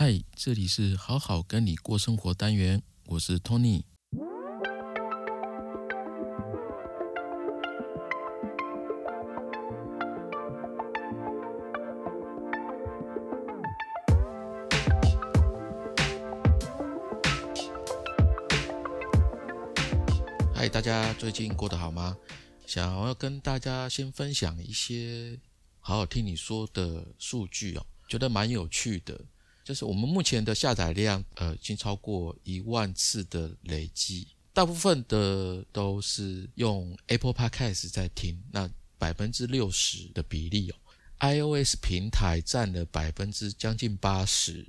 嗨，这里是好好跟你过生活单元，我是 Tony。嗨，大家最近过得好吗？想要跟大家先分享一些好好听你说的数据哦，觉得蛮有趣的。就是我们目前的下载量，呃，已经超过一万次的累积，大部分的都是用 Apple Podcast 在听，那百分之六十的比例哦，iOS 平台占了百分之将近八十。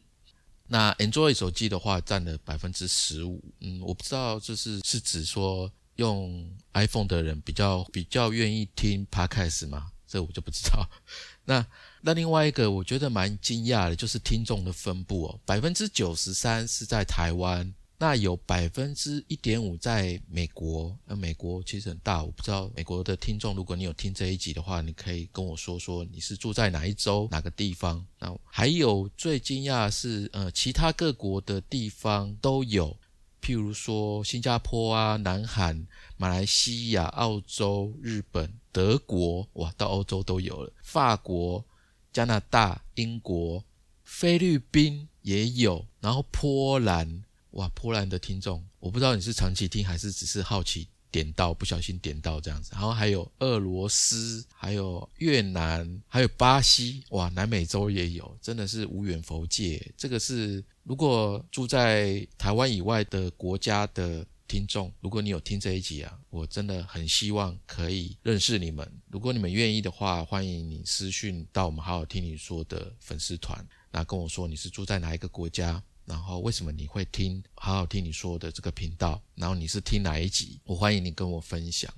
那 Android 手机的话占了百分之十五，嗯，我不知道这是是指说用 iPhone 的人比较比较愿意听 Podcast 吗？这我就不知道。那那另外一个我觉得蛮惊讶的，就是听众的分布哦，百分之九十三是在台湾。那有百分之一点五在美国，那美国其实很大，我不知道美国的听众，如果你有听这一集的话，你可以跟我说说你是住在哪一州哪个地方。那还有最惊讶是，呃，其他各国的地方都有，譬如说新加坡啊、南韩、马来西亚、澳洲、日本、德国，哇，到欧洲都有了，法国、加拿大、英国、菲律宾也有，然后波兰。哇，波兰的听众，我不知道你是长期听还是只是好奇点到不小心点到这样子。然后还有俄罗斯，还有越南，还有巴西，哇，南美洲也有，真的是无远佛界。这个是如果住在台湾以外的国家的听众，如果你有听这一集啊，我真的很希望可以认识你们。如果你们愿意的话，欢迎你私讯到我们好好听你说的粉丝团，那跟我说你是住在哪一个国家。然后为什么你会听好好听你说的这个频道？然后你是听哪一集？我欢迎你跟我分享。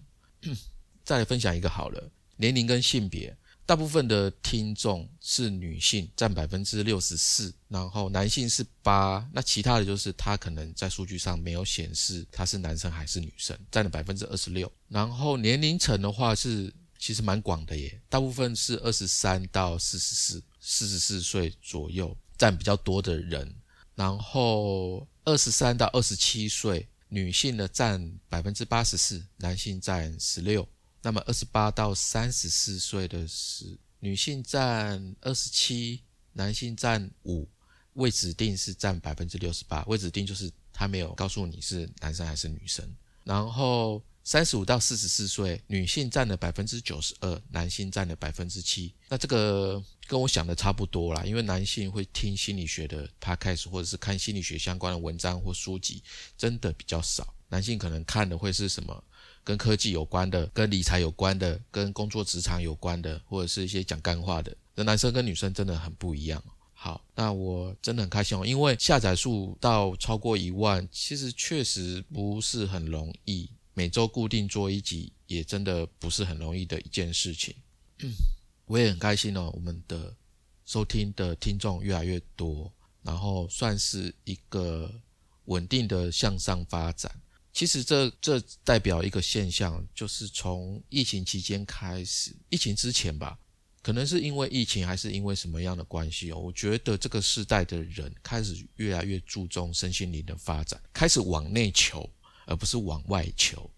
再来分享一个好了，年龄跟性别，大部分的听众是女性，占百分之六十四，然后男性是八，那其他的就是他可能在数据上没有显示他是男生还是女生，占了百分之二十六。然后年龄层的话是其实蛮广的耶，大部分是二十三到四十四，四十四岁左右占比较多的人。然后二十三到二十七岁女性的占百分之八十四，男性占十六。那么二十八到三十四岁的是女性占二十七，男性占五。未指定是占百分之六十八，未指定就是他没有告诉你是男生还是女生。然后。三十五到四十四岁，女性占了百分之九十二，男性占了百分之七。那这个跟我想的差不多啦，因为男性会听心理学的 podcast 或者是看心理学相关的文章或书籍，真的比较少。男性可能看的会是什么跟科技有关的、跟理财有关的、跟工作职场有关的，或者是一些讲干话的。那男生跟女生真的很不一样。好，那我真的很开心哦，因为下载数到超过一万，其实确实不是很容易。每周固定做一集，也真的不是很容易的一件事情。我也很开心哦，我们的收听的听众越来越多，然后算是一个稳定的向上发展。其实这这代表一个现象，就是从疫情期间开始，疫情之前吧，可能是因为疫情，还是因为什么样的关系哦？我觉得这个时代的人开始越来越注重身心灵的发展，开始往内求。而不是往外求，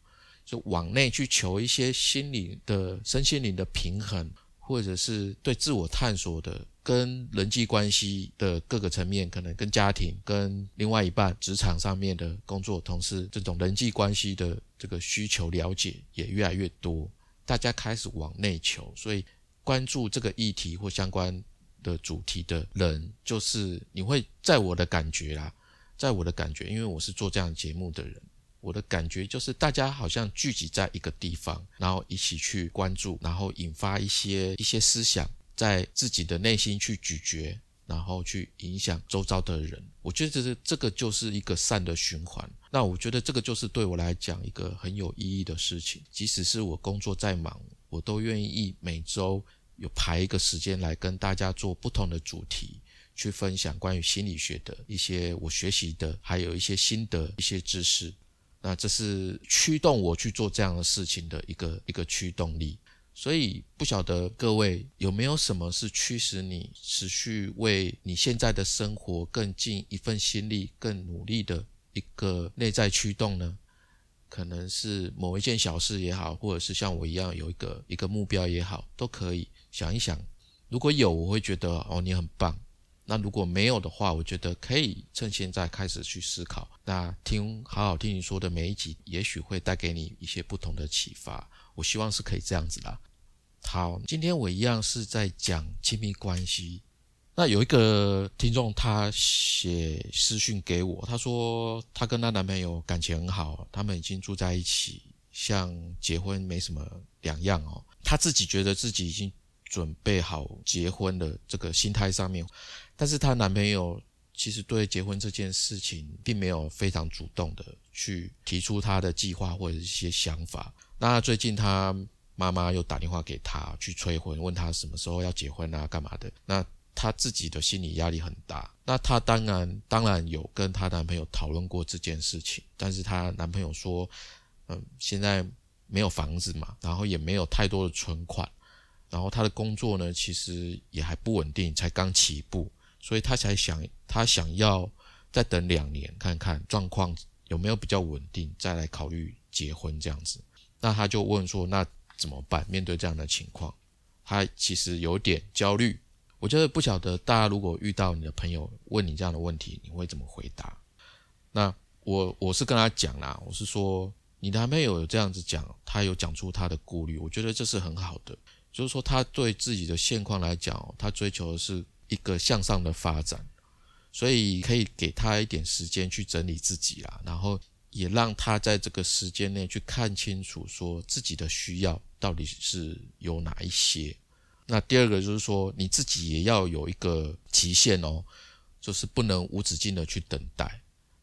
就往内去求一些心理的身心灵的平衡，或者是对自我探索的，跟人际关系的各个层面，可能跟家庭、跟另外一半、职场上面的工作同事这种人际关系的这个需求了解也越来越多，大家开始往内求，所以关注这个议题或相关的主题的人，就是你会在我的感觉啦，在我的感觉，因为我是做这样节目的人。我的感觉就是，大家好像聚集在一个地方，然后一起去关注，然后引发一些一些思想，在自己的内心去咀嚼，然后去影响周遭的人。我觉得这是这个就是一个善的循环。那我觉得这个就是对我来讲一个很有意义的事情。即使是我工作再忙，我都愿意每周有排一个时间来跟大家做不同的主题，去分享关于心理学的一些我学习的，还有一些心得、一些知识。那这是驱动我去做这样的事情的一个一个驱动力，所以不晓得各位有没有什么是驱使你持续为你现在的生活更尽一份心力、更努力的一个内在驱动呢？可能是某一件小事也好，或者是像我一样有一个一个目标也好，都可以想一想。如果有，我会觉得哦，你很棒。那如果没有的话，我觉得可以趁现在开始去思考。那听好好听你说的每一集，也许会带给你一些不同的启发。我希望是可以这样子的。好，今天我一样是在讲亲密关系。那有一个听众他写私讯给我，他说他跟他男朋友感情很好，他们已经住在一起，像结婚没什么两样哦。他自己觉得自己已经准备好结婚的这个心态上面。但是她男朋友其实对结婚这件事情并没有非常主动的去提出他的计划或者一些想法。那最近她妈妈又打电话给他去催婚，问他什么时候要结婚啊，干嘛的？那她自己的心理压力很大。那她当然当然有跟她男朋友讨论过这件事情，但是她男朋友说，嗯，现在没有房子嘛，然后也没有太多的存款，然后他的工作呢，其实也还不稳定，才刚起步。所以他才想，他想要再等两年看看状况有没有比较稳定，再来考虑结婚这样子。那他就问说：“那怎么办？面对这样的情况，他其实有点焦虑。我觉得不晓得大家如果遇到你的朋友问你这样的问题，你会怎么回答？那我我是跟他讲啦，我是说你男朋友有这样子讲，他有讲出他的顾虑，我觉得这是很好的，就是说他对自己的现况来讲，他追求的是。一个向上的发展，所以可以给他一点时间去整理自己啦，然后也让他在这个时间内去看清楚，说自己的需要到底是有哪一些。那第二个就是说，你自己也要有一个极限哦，就是不能无止境的去等待。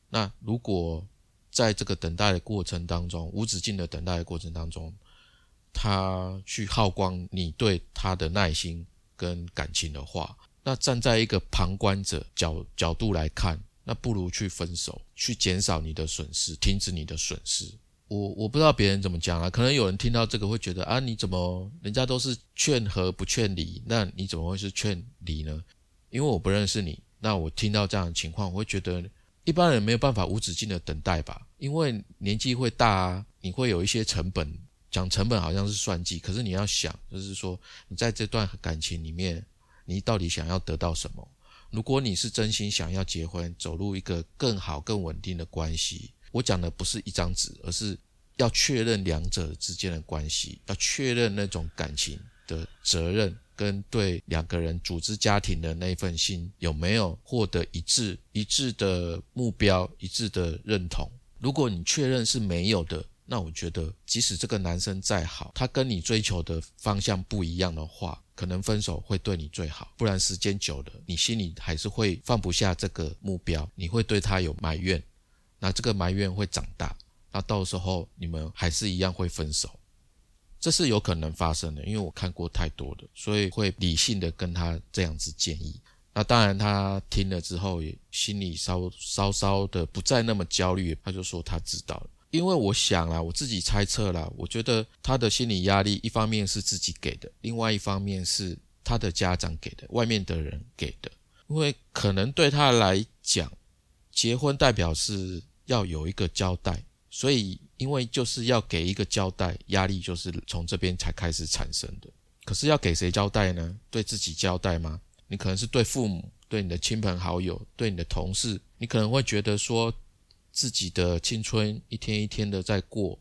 那如果在这个等待的过程当中，无止境的等待的过程当中，他去耗光你对他的耐心跟感情的话，那站在一个旁观者角角度来看，那不如去分手，去减少你的损失，停止你的损失。我我不知道别人怎么讲啊，可能有人听到这个会觉得啊，你怎么人家都是劝和不劝离，那你怎么会是劝离呢？因为我不认识你，那我听到这样的情况，我会觉得一般人没有办法无止境的等待吧，因为年纪会大啊，你会有一些成本，讲成本好像是算计，可是你要想，就是说你在这段感情里面。你到底想要得到什么？如果你是真心想要结婚，走入一个更好、更稳定的关系，我讲的不是一张纸，而是要确认两者之间的关系，要确认那种感情的责任跟对两个人组织家庭的那份心有没有获得一致、一致的目标、一致的认同。如果你确认是没有的，那我觉得即使这个男生再好，他跟你追求的方向不一样的话。可能分手会对你最好，不然时间久了，你心里还是会放不下这个目标，你会对他有埋怨，那这个埋怨会长大，那到时候你们还是一样会分手，这是有可能发生的，因为我看过太多的，所以会理性的跟他这样子建议。那当然他听了之后也心里稍稍稍的不再那么焦虑，他就说他知道了。因为我想啦，我自己猜测啦，我觉得他的心理压力，一方面是自己给的，另外一方面是他的家长给的，外面的人给的。因为可能对他来讲，结婚代表是要有一个交代，所以因为就是要给一个交代，压力就是从这边才开始产生的。可是要给谁交代呢？对自己交代吗？你可能是对父母、对你的亲朋好友、对你的同事，你可能会觉得说。自己的青春一天一天的在过，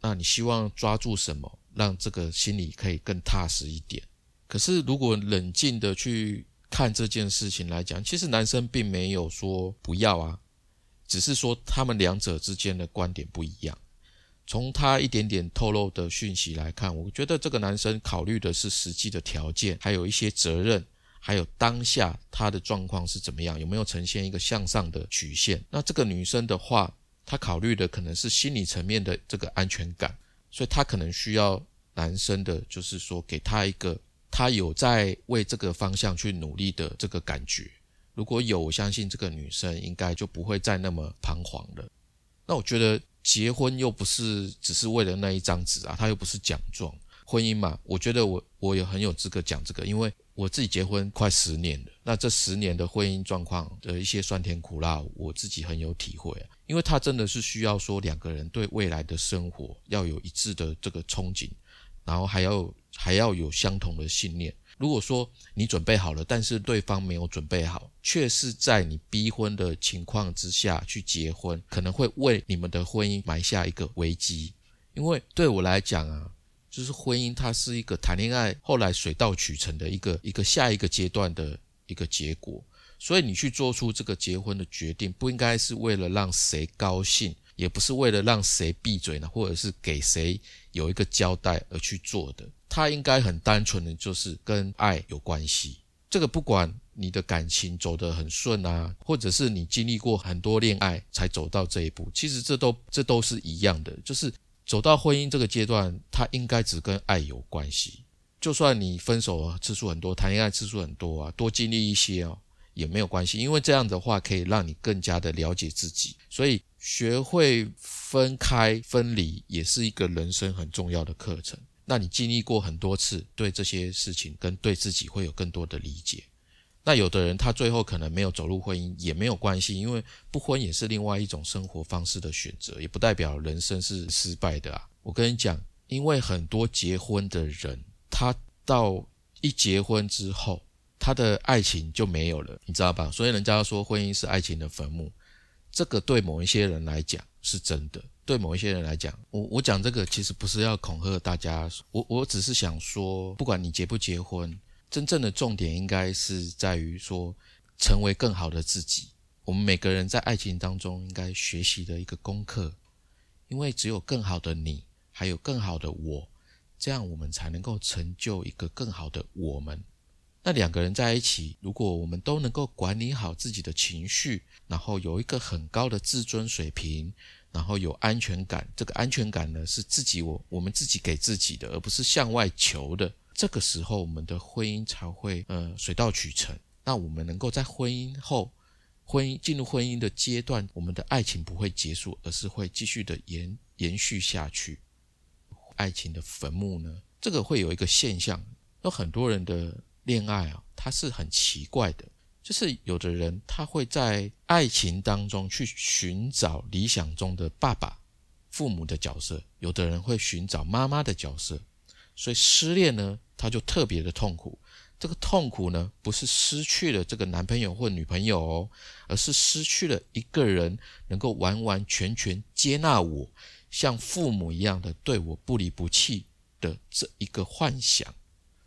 那你希望抓住什么，让这个心里可以更踏实一点？可是如果冷静的去看这件事情来讲，其实男生并没有说不要啊，只是说他们两者之间的观点不一样。从他一点点透露的讯息来看，我觉得这个男生考虑的是实际的条件，还有一些责任。还有当下她的状况是怎么样？有没有呈现一个向上的曲线？那这个女生的话，她考虑的可能是心理层面的这个安全感，所以她可能需要男生的，就是说给她一个她有在为这个方向去努力的这个感觉。如果有，我相信这个女生应该就不会再那么彷徨了。那我觉得结婚又不是只是为了那一张纸啊，它又不是奖状。婚姻嘛，我觉得我我也很有资格讲这个，因为我自己结婚快十年了，那这十年的婚姻状况的一些酸甜苦辣，我自己很有体会。因为他真的是需要说两个人对未来的生活要有一致的这个憧憬，然后还要还要有相同的信念。如果说你准备好了，但是对方没有准备好，却是在你逼婚的情况之下去结婚，可能会为你们的婚姻埋下一个危机。因为对我来讲啊，就是婚姻它是一个谈恋爱后来水到渠成的一个一个下一个阶段的一个结果，所以你去做出这个结婚的决定，不应该是为了让谁高兴，也不是为了让谁闭嘴呢，或者是给谁有一个交代而去做的。它应该很单纯的就是跟爱有关系。这个不管你的感情走得很顺啊，或者是你经历过很多恋爱才走到这一步，其实这都这都是一样的，就是。走到婚姻这个阶段，它应该只跟爱有关系。就算你分手次数很多，谈恋爱次数很多啊，多经历一些哦，也没有关系。因为这样的话，可以让你更加的了解自己。所以，学会分开、分离，也是一个人生很重要的课程。那你经历过很多次，对这些事情跟对自己会有更多的理解。那有的人他最后可能没有走入婚姻也没有关系，因为不婚也是另外一种生活方式的选择，也不代表人生是失败的啊。我跟你讲，因为很多结婚的人，他到一结婚之后，他的爱情就没有了，你知道吧？所以人家说婚姻是爱情的坟墓，这个对某一些人来讲是真的，对某一些人来讲，我我讲这个其实不是要恐吓大家，我我只是想说，不管你结不结婚。真正的重点应该是在于说，成为更好的自己。我们每个人在爱情当中应该学习的一个功课，因为只有更好的你，还有更好的我，这样我们才能够成就一个更好的我们。那两个人在一起，如果我们都能够管理好自己的情绪，然后有一个很高的自尊水平，然后有安全感，这个安全感呢是自己我我们自己给自己的，而不是向外求的。这个时候，我们的婚姻才会呃水到渠成。那我们能够在婚姻后，婚姻进入婚姻的阶段，我们的爱情不会结束，而是会继续的延延续下去。爱情的坟墓呢？这个会有一个现象，有很多人的恋爱啊，它是很奇怪的，就是有的人他会在爱情当中去寻找理想中的爸爸、父母的角色，有的人会寻找妈妈的角色。所以失恋呢，他就特别的痛苦。这个痛苦呢，不是失去了这个男朋友或女朋友哦，而是失去了一个人能够完完全全接纳我，像父母一样的对我不离不弃的这一个幻想。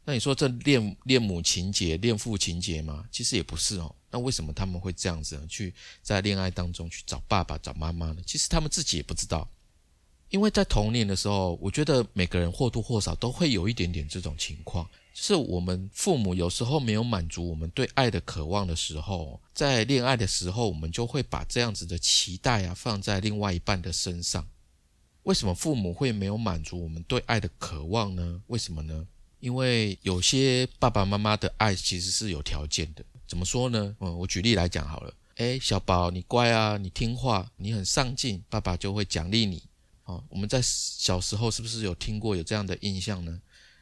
那你说这恋恋母情节、恋父情节吗？其实也不是哦。那为什么他们会这样子呢？去在恋爱当中去找爸爸、找妈妈呢？其实他们自己也不知道。因为在童年的时候，我觉得每个人或多或少都会有一点点这种情况，就是我们父母有时候没有满足我们对爱的渴望的时候，在恋爱的时候，我们就会把这样子的期待啊放在另外一半的身上。为什么父母会没有满足我们对爱的渴望呢？为什么呢？因为有些爸爸妈妈的爱其实是有条件的。怎么说呢？嗯，我举例来讲好了。诶，小宝，你乖啊，你听话，你很上进，爸爸就会奖励你。哦，我们在小时候是不是有听过有这样的印象呢？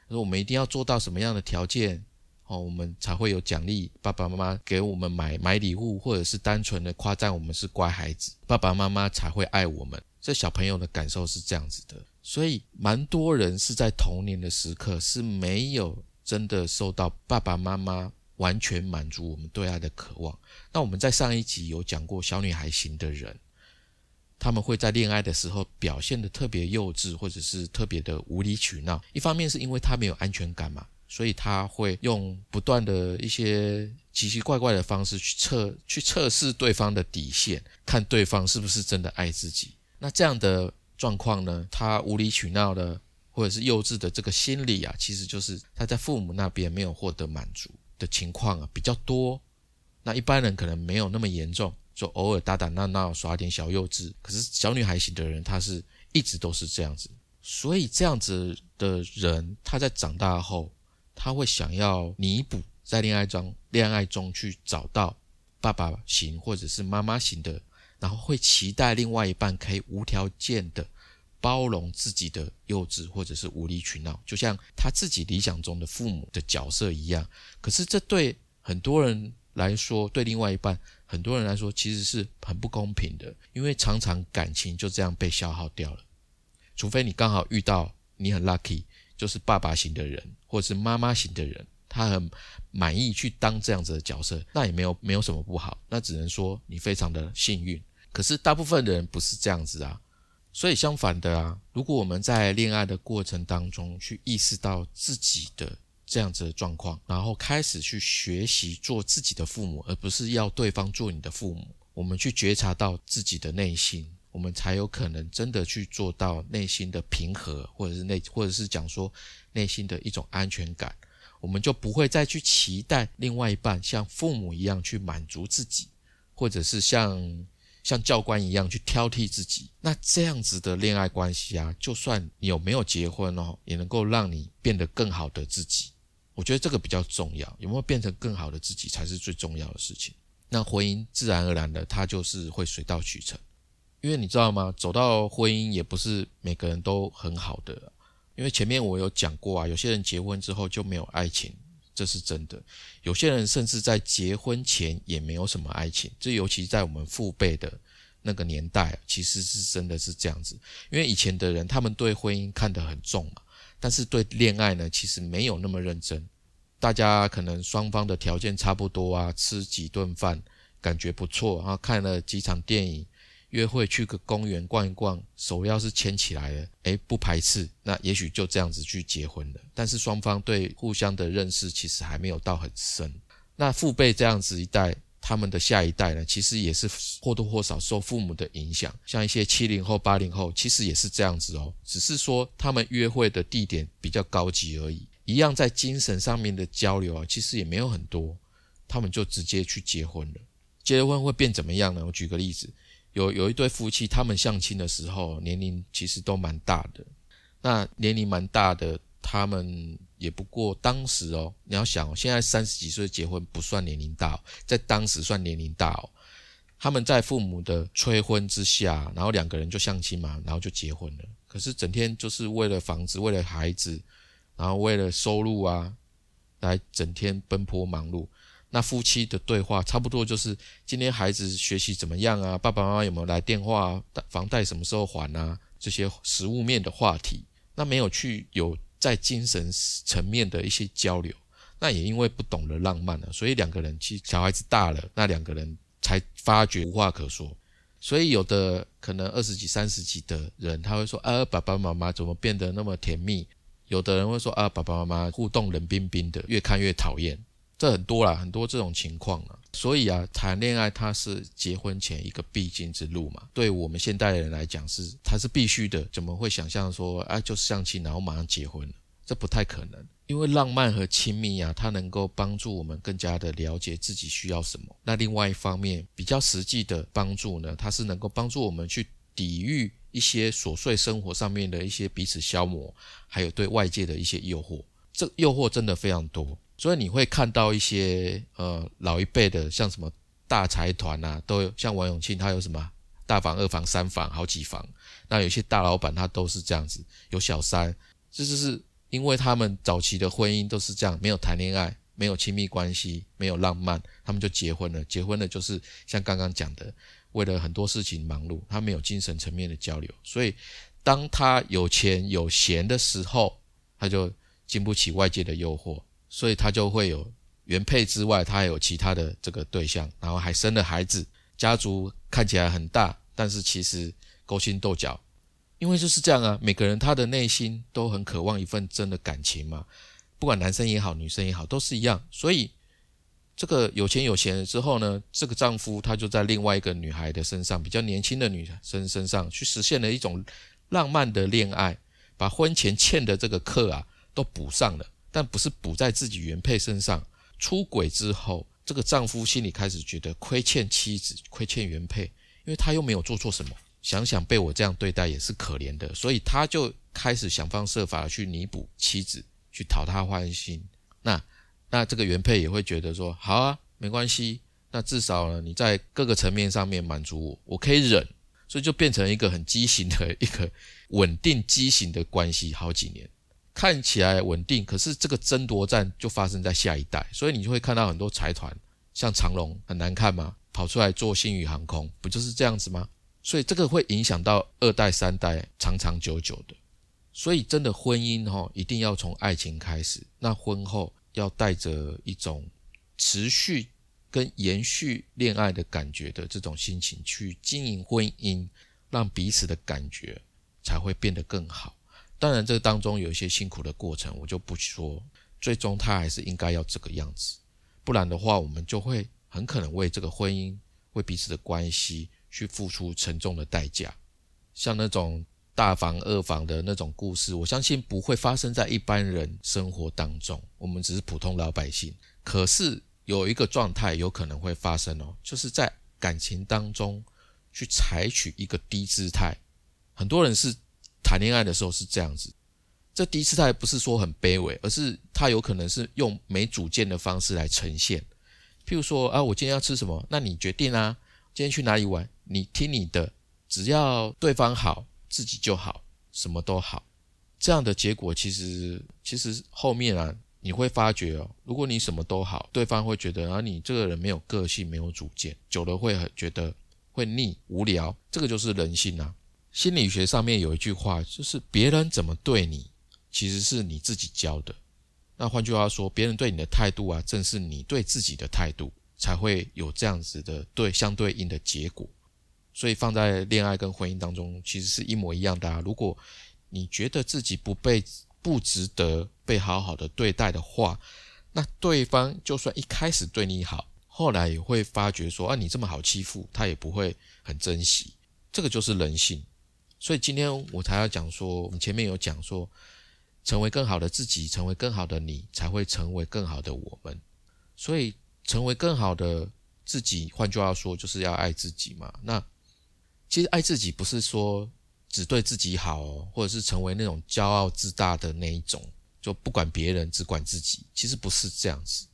说我们一定要做到什么样的条件，哦，我们才会有奖励，爸爸妈妈给我们买买礼物，或者是单纯的夸赞我们是乖孩子，爸爸妈妈才会爱我们。这小朋友的感受是这样子的，所以蛮多人是在童年的时刻是没有真的受到爸爸妈妈完全满足我们对爱的渴望。那我们在上一集有讲过小女孩型的人。他们会在恋爱的时候表现的特别幼稚，或者是特别的无理取闹。一方面是因为他没有安全感嘛，所以他会用不断的一些奇奇怪怪的方式去测去测试对方的底线，看对方是不是真的爱自己。那这样的状况呢，他无理取闹的或者是幼稚的这个心理啊，其实就是他在父母那边没有获得满足的情况啊比较多。那一般人可能没有那么严重。就偶尔打打闹闹，耍点小幼稚。可是小女孩型的人，她是一直都是这样子。所以这样子的人，他在长大后，他会想要弥补在恋爱中恋爱中去找到爸爸型或者是妈妈型的，然后会期待另外一半可以无条件的包容自己的幼稚或者是无理取闹，就像他自己理想中的父母的角色一样。可是这对很多人来说，对另外一半很多人来说，其实是很不公平的，因为常常感情就这样被消耗掉了。除非你刚好遇到你很 lucky，就是爸爸型的人，或者是妈妈型的人。他很满意去当这样子的角色，那也没有没有什么不好，那只能说你非常的幸运。可是大部分的人不是这样子啊，所以相反的啊，如果我们在恋爱的过程当中去意识到自己的这样子的状况，然后开始去学习做自己的父母，而不是要对方做你的父母，我们去觉察到自己的内心，我们才有可能真的去做到内心的平和，或者是内，或者是讲说内心的一种安全感。我们就不会再去期待另外一半像父母一样去满足自己，或者是像像教官一样去挑剔自己。那这样子的恋爱关系啊，就算你有没有结婚哦，也能够让你变得更好的自己。我觉得这个比较重要，有没有变成更好的自己才是最重要的事情。那婚姻自然而然的，它就是会水到渠成，因为你知道吗？走到婚姻也不是每个人都很好的。因为前面我有讲过啊，有些人结婚之后就没有爱情，这是真的。有些人甚至在结婚前也没有什么爱情，这尤其在我们父辈的那个年代，其实是真的是这样子。因为以前的人他们对婚姻看得很重嘛，但是对恋爱呢，其实没有那么认真。大家可能双方的条件差不多啊，吃几顿饭感觉不错，然后看了几场电影。约会去个公园逛一逛，手要是牵起来了，诶，不排斥，那也许就这样子去结婚了。但是双方对互相的认识其实还没有到很深。那父辈这样子一代，他们的下一代呢，其实也是或多或少受父母的影响。像一些七零后、八零后，其实也是这样子哦，只是说他们约会的地点比较高级而已。一样在精神上面的交流啊，其实也没有很多，他们就直接去结婚了。结了婚会变怎么样呢？我举个例子。有有一对夫妻，他们相亲的时候年龄其实都蛮大的。那年龄蛮大的，他们也不过当时哦，你要想，现在三十几岁结婚不算年龄大，在当时算年龄大哦。他们在父母的催婚之下，然后两个人就相亲嘛，然后就结婚了。可是整天就是为了房子，为了孩子，然后为了收入啊，来整天奔波忙碌。那夫妻的对话差不多就是今天孩子学习怎么样啊？爸爸妈妈有没有来电话？房贷什么时候还啊？这些实物面的话题，那没有去有在精神层面的一些交流。那也因为不懂得浪漫了，所以两个人其实小孩子大了，那两个人才发觉无话可说。所以有的可能二十几、三十几的人，他会说：“啊，爸爸妈妈怎么变得那么甜蜜？”有的人会说：“啊，爸爸妈妈互动冷冰冰的，越看越讨厌。”这很多啦，很多这种情况啊，所以啊，谈恋爱它是结婚前一个必经之路嘛。对我们现代人来讲，是它是必须的。怎么会想象说，啊，就是相亲然后马上结婚？这不太可能。因为浪漫和亲密啊，它能够帮助我们更加的了解自己需要什么。那另外一方面，比较实际的帮助呢，它是能够帮助我们去抵御一些琐碎生活上面的一些彼此消磨，还有对外界的一些诱惑。这诱惑真的非常多。所以你会看到一些呃老一辈的，像什么大财团呐，都有像王永庆，他有什么大房、二房、三房、好几房。那有些大老板他都是这样子，有小三，这就是因为他们早期的婚姻都是这样，没有谈恋爱，没有亲密关系，没有浪漫，他们就结婚了。结婚了就是像刚刚讲的，为了很多事情忙碌，他没有精神层面的交流。所以当他有钱有闲的时候，他就经不起外界的诱惑。所以他就会有原配之外，他还有其他的这个对象，然后还生了孩子，家族看起来很大，但是其实勾心斗角，因为就是这样啊。每个人他的内心都很渴望一份真的感情嘛，不管男生也好，女生也好，都是一样。所以这个有钱有闲了之后呢，这个丈夫他就在另外一个女孩的身上，比较年轻的女生身上去实现了一种浪漫的恋爱，把婚前欠的这个课啊都补上了。但不是补在自己原配身上。出轨之后，这个丈夫心里开始觉得亏欠妻子，亏欠原配，因为他又没有做错什么。想想被我这样对待也是可怜的，所以他就开始想方设法去弥补妻子，去讨她欢心。那那这个原配也会觉得说，好啊，没关系，那至少呢你在各个层面上面满足我，我可以忍。所以就变成一个很畸形的一个稳定畸形的关系，好几年看起来稳定，可是这个争夺战就发生在下一代，所以你就会看到很多财团，像长隆很难看吗？跑出来做新宇航空，不就是这样子吗？所以这个会影响到二代三代长长久久的。所以真的婚姻哈，一定要从爱情开始，那婚后要带着一种持续。跟延续恋爱的感觉的这种心情去经营婚姻，让彼此的感觉才会变得更好。当然，这当中有一些辛苦的过程，我就不说。最终，他还是应该要这个样子，不然的话，我们就会很可能为这个婚姻、为彼此的关系去付出沉重的代价。像那种大房二房的那种故事，我相信不会发生在一般人生活当中。我们只是普通老百姓，可是。有一个状态有可能会发生哦，就是在感情当中去采取一个低姿态。很多人是谈恋爱的时候是这样子，这低姿态不是说很卑微，而是他有可能是用没主见的方式来呈现。譬如说啊，我今天要吃什么，那你决定啊。今天去哪里玩，你听你的，只要对方好，自己就好，什么都好。这样的结果其实其实后面啊。你会发觉哦，如果你什么都好，对方会觉得啊，你这个人没有个性，没有主见，久了会很觉得会腻、无聊。这个就是人性啊。心理学上面有一句话，就是别人怎么对你，其实是你自己教的。那换句话说，别人对你的态度啊，正是你对自己的态度，才会有这样子的对相对应的结果。所以放在恋爱跟婚姻当中，其实是一模一样的啊。如果你觉得自己不被不值得被好好的对待的话，那对方就算一开始对你好，后来也会发觉说啊，你这么好欺负，他也不会很珍惜。这个就是人性。所以今天我才要讲说，我们前面有讲说，成为更好的自己，成为更好的你，才会成为更好的我们。所以成为更好的自己，换句话说，就是要爱自己嘛。那其实爱自己不是说。只对自己好，或者是成为那种骄傲自大的那一种，就不管别人，只管自己。其实不是这样子，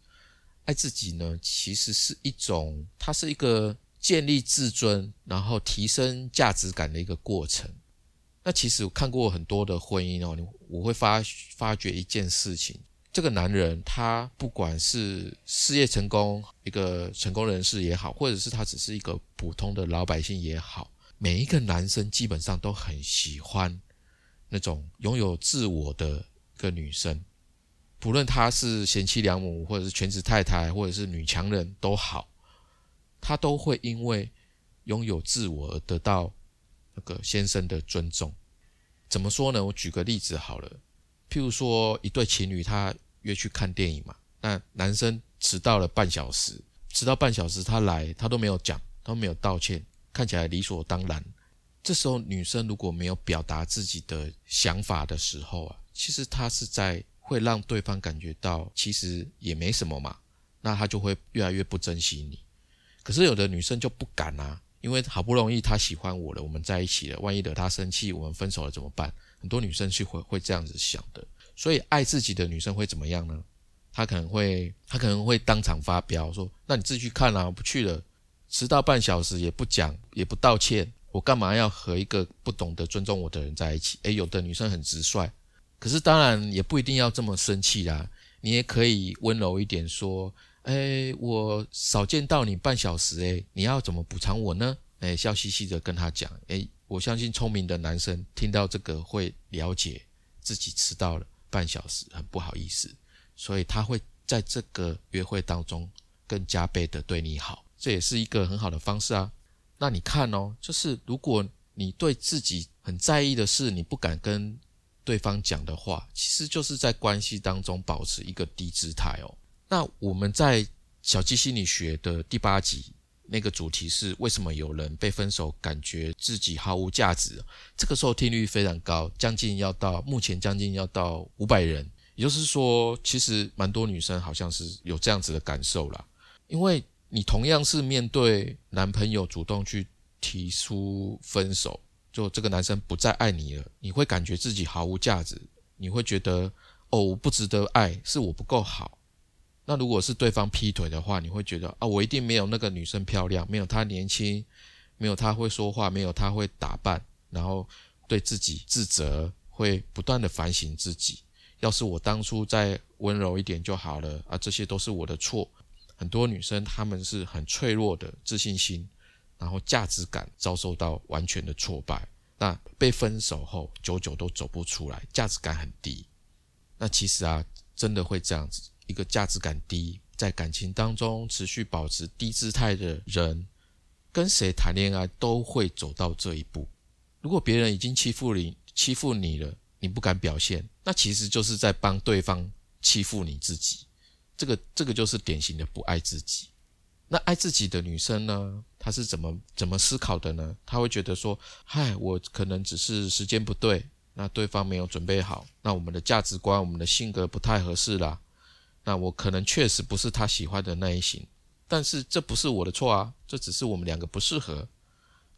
爱自己呢，其实是一种，它是一个建立自尊，然后提升价值感的一个过程。那其实我看过很多的婚姻哦，我会发发觉一件事情：这个男人他不管是事业成功，一个成功人士也好，或者是他只是一个普通的老百姓也好。每一个男生基本上都很喜欢那种拥有自我的一个女生，不论她是贤妻良母，或者是全职太太，或者是女强人都好，她都会因为拥有自我而得到那个先生的尊重。怎么说呢？我举个例子好了，譬如说一对情侣，他约去看电影嘛，那男生迟到了半小时，迟到半小时他来，他都没有讲，都没有道歉。看起来理所当然。这时候，女生如果没有表达自己的想法的时候啊，其实她是在会让对方感觉到其实也没什么嘛，那她就会越来越不珍惜你。可是有的女生就不敢啊，因为好不容易他喜欢我了，我们在一起了，万一惹他生气，我们分手了怎么办？很多女生是会会这样子想的。所以爱自己的女生会怎么样呢？她可能会她可能会当场发飙，说：“那你自己去看啊，不去了。”迟到半小时也不讲也不道歉，我干嘛要和一个不懂得尊重我的人在一起？诶，有的女生很直率，可是当然也不一定要这么生气啦。你也可以温柔一点说：“诶，我少见到你半小时，诶，你要怎么补偿我呢？”诶，笑嘻嘻的跟他讲：“诶，我相信聪明的男生听到这个会了解自己迟到了半小时，很不好意思，所以他会在这个约会当中更加倍的对你好。”这也是一个很好的方式啊。那你看哦，就是如果你对自己很在意的事，你不敢跟对方讲的话，其实就是在关系当中保持一个低姿态哦。那我们在小鸡心理学的第八集那个主题是为什么有人被分手感觉自己毫无价值？这个收听率非常高，将近要到目前将近要到五百人，也就是说，其实蛮多女生好像是有这样子的感受啦，因为。你同样是面对男朋友主动去提出分手，就这个男生不再爱你了，你会感觉自己毫无价值，你会觉得哦，我不值得爱，是我不够好。那如果是对方劈腿的话，你会觉得啊，我一定没有那个女生漂亮，没有她年轻，没有她会说话，没有她会打扮，然后对自己自责，会不断的反省自己。要是我当初再温柔一点就好了啊，这些都是我的错。很多女生她们是很脆弱的自信心，然后价值感遭受到完全的挫败，那被分手后久久都走不出来，价值感很低。那其实啊，真的会这样子，一个价值感低，在感情当中持续保持低姿态的人，跟谁谈恋爱都会走到这一步。如果别人已经欺负你，欺负你了。你不敢表现，那其实就是在帮对方欺负你自己。这个这个就是典型的不爱自己。那爱自己的女生呢？她是怎么怎么思考的呢？她会觉得说：嗨，我可能只是时间不对，那对方没有准备好，那我们的价值观、我们的性格不太合适啦。那我可能确实不是他喜欢的那一型，但是这不是我的错啊，这只是我们两个不适合。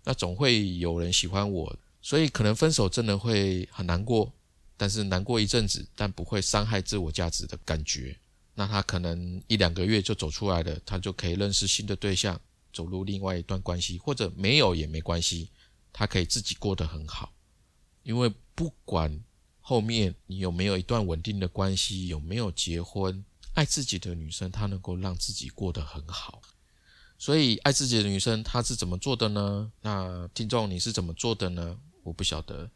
那总会有人喜欢我。所以可能分手真的会很难过，但是难过一阵子，但不会伤害自我价值的感觉。那他可能一两个月就走出来了，他就可以认识新的对象，走入另外一段关系，或者没有也没关系，他可以自己过得很好。因为不管后面你有没有一段稳定的关系，有没有结婚，爱自己的女生她能够让自己过得很好。所以爱自己的女生她是怎么做的呢？那听众你是怎么做的呢？我不晓得，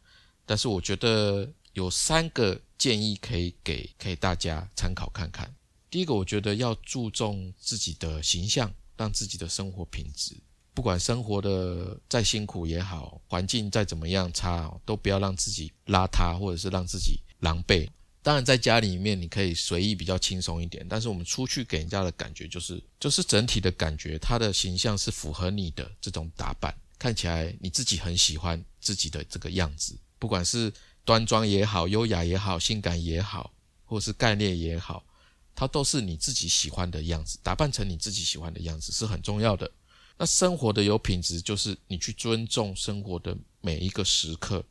但是我觉得有三个建议可以给可以大家参考看看。第一个，我觉得要注重自己的形象，让自己的生活品质，不管生活的再辛苦也好，环境再怎么样差，都不要让自己邋遢，或者是让自己狼狈。当然，在家里面你可以随意比较轻松一点，但是我们出去给人家的感觉就是，就是整体的感觉，他的形象是符合你的这种打扮。看起来你自己很喜欢自己的这个样子，不管是端庄也好、优雅也好、性感也好，或是干练也好，它都是你自己喜欢的样子。打扮成你自己喜欢的样子是很重要的。那生活的有品质，就是你去尊重生活的每一个时刻，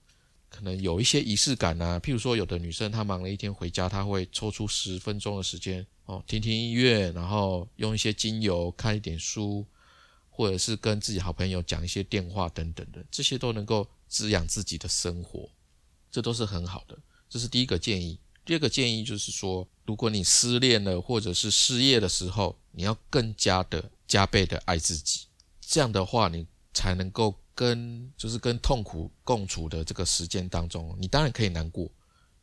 可能有一些仪式感啊。譬如说，有的女生她忙了一天回家，她会抽出十分钟的时间哦，听听音乐，然后用一些精油看一点书。或者是跟自己好朋友讲一些电话等等的，这些都能够滋养自己的生活，这都是很好的。这是第一个建议。第二个建议就是说，如果你失恋了或者是失业的时候，你要更加的加倍的爱自己。这样的话，你才能够跟就是跟痛苦共处的这个时间当中，你当然可以难过，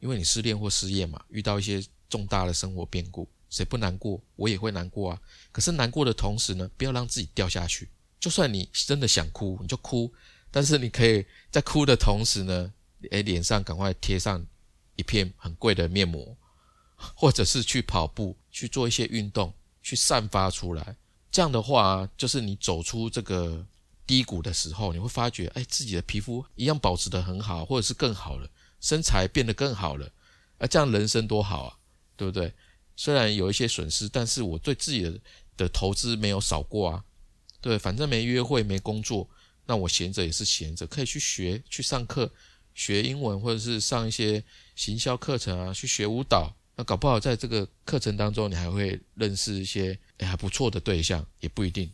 因为你失恋或失业嘛，遇到一些重大的生活变故。谁不难过？我也会难过啊。可是难过的同时呢，不要让自己掉下去。就算你真的想哭，你就哭。但是你可以在哭的同时呢，诶，脸上赶快贴上一片很贵的面膜，或者是去跑步，去做一些运动，去散发出来。这样的话，就是你走出这个低谷的时候，你会发觉，哎，自己的皮肤一样保持得很好，或者是更好了，身材变得更好了。啊，这样人生多好啊，对不对？虽然有一些损失，但是我对自己的的投资没有少过啊。对，反正没约会，没工作，那我闲着也是闲着，可以去学，去上课，学英文，或者是上一些行销课程啊，去学舞蹈。那搞不好在这个课程当中，你还会认识一些诶还不错的对象，也不一定。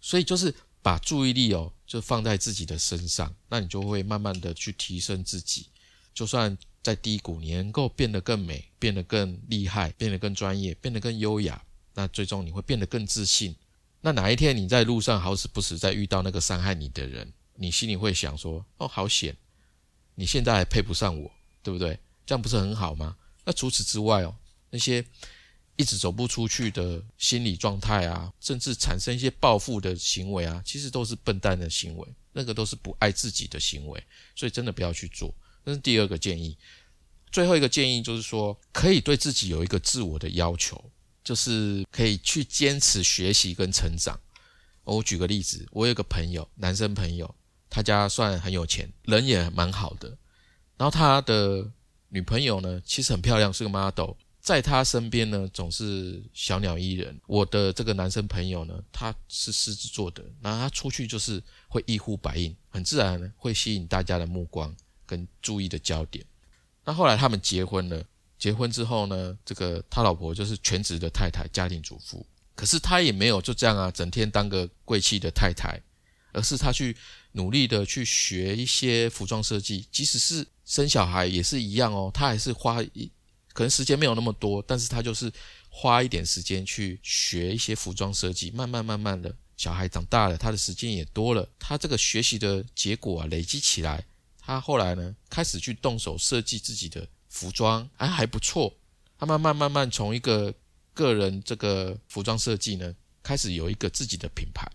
所以就是把注意力哦，就放在自己的身上，那你就会慢慢的去提升自己，就算。在低谷，你能够变得更美，变得更厉害，变得更专业，变得更优雅，那最终你会变得更自信。那哪一天你在路上好死不死再遇到那个伤害你的人，你心里会想说：“哦，好险，你现在还配不上我，对不对？这样不是很好吗？”那除此之外哦，那些一直走不出去的心理状态啊，甚至产生一些报复的行为啊，其实都是笨蛋的行为，那个都是不爱自己的行为，所以真的不要去做。这是第二个建议，最后一个建议就是说，可以对自己有一个自我的要求，就是可以去坚持学习跟成长。我举个例子，我有个朋友，男生朋友，他家算很有钱，人也蛮好的。然后他的女朋友呢，其实很漂亮，是个 model，在他身边呢，总是小鸟依人。我的这个男生朋友呢，他是狮子座的，那他出去就是会一呼百应，很自然会吸引大家的目光。跟注意的焦点。那后来他们结婚了，结婚之后呢，这个他老婆就是全职的太太，家庭主妇。可是他也没有就这样啊，整天当个贵气的太太，而是他去努力的去学一些服装设计，即使是生小孩也是一样哦，他还是花一可能时间没有那么多，但是他就是花一点时间去学一些服装设计，慢慢慢慢的，小孩长大了，他的时间也多了，他这个学习的结果啊累积起来，他后来呢开始去动手设计自己的服装，哎还不错，他慢慢慢慢从一个个人这个服装设计呢，开始有一个自己的品牌。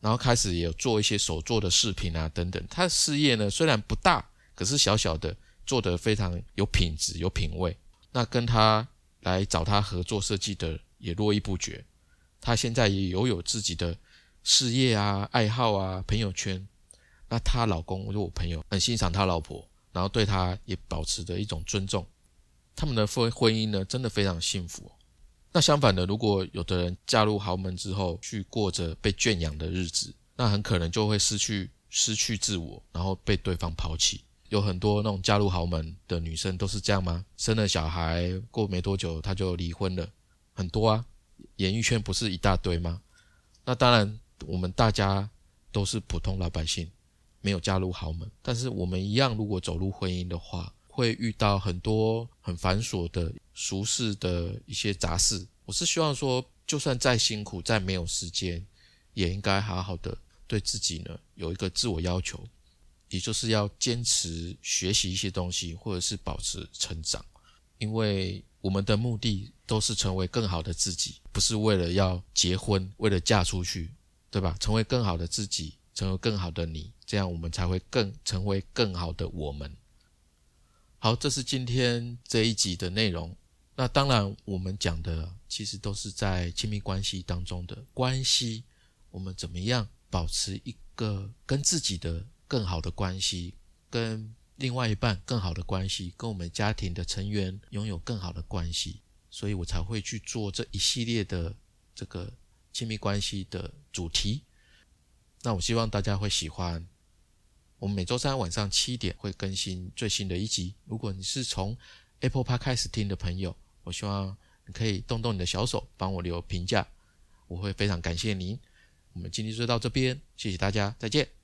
然后开始也有做一些手做的饰品啊，等等。他的事业呢虽然不大，可是小小的做得非常有品质、有品味。那跟他来找他合作设计的也络绎不绝。他现在也有有自己的事业啊、爱好啊、朋友圈。那她老公就我朋友很欣赏他老婆，然后对他也保持着一种尊重。他们的婚婚姻呢真的非常幸福。那相反的，如果有的人嫁入豪门之后，去过着被圈养的日子，那很可能就会失去失去自我，然后被对方抛弃。有很多那种嫁入豪门的女生都是这样吗？生了小孩过没多久，她就离婚了，很多啊，演艺圈不是一大堆吗？那当然，我们大家都是普通老百姓，没有嫁入豪门，但是我们一样，如果走入婚姻的话。会遇到很多很繁琐的俗世的一些杂事。我是希望说，就算再辛苦、再没有时间，也应该好好的对自己呢有一个自我要求，也就是要坚持学习一些东西，或者是保持成长。因为我们的目的都是成为更好的自己，不是为了要结婚，为了嫁出去，对吧？成为更好的自己，成为更好的你，这样我们才会更成为更好的我们。好，这是今天这一集的内容。那当然，我们讲的其实都是在亲密关系当中的关系，我们怎么样保持一个跟自己的更好的关系，跟另外一半更好的关系，跟我们家庭的成员拥有更好的关系，所以我才会去做这一系列的这个亲密关系的主题。那我希望大家会喜欢。我们每周三晚上七点会更新最新的一集。如果你是从 Apple Park 开始听的朋友，我希望你可以动动你的小手，帮我留评价，我会非常感谢您。我们今天就到这边，谢谢大家，再见。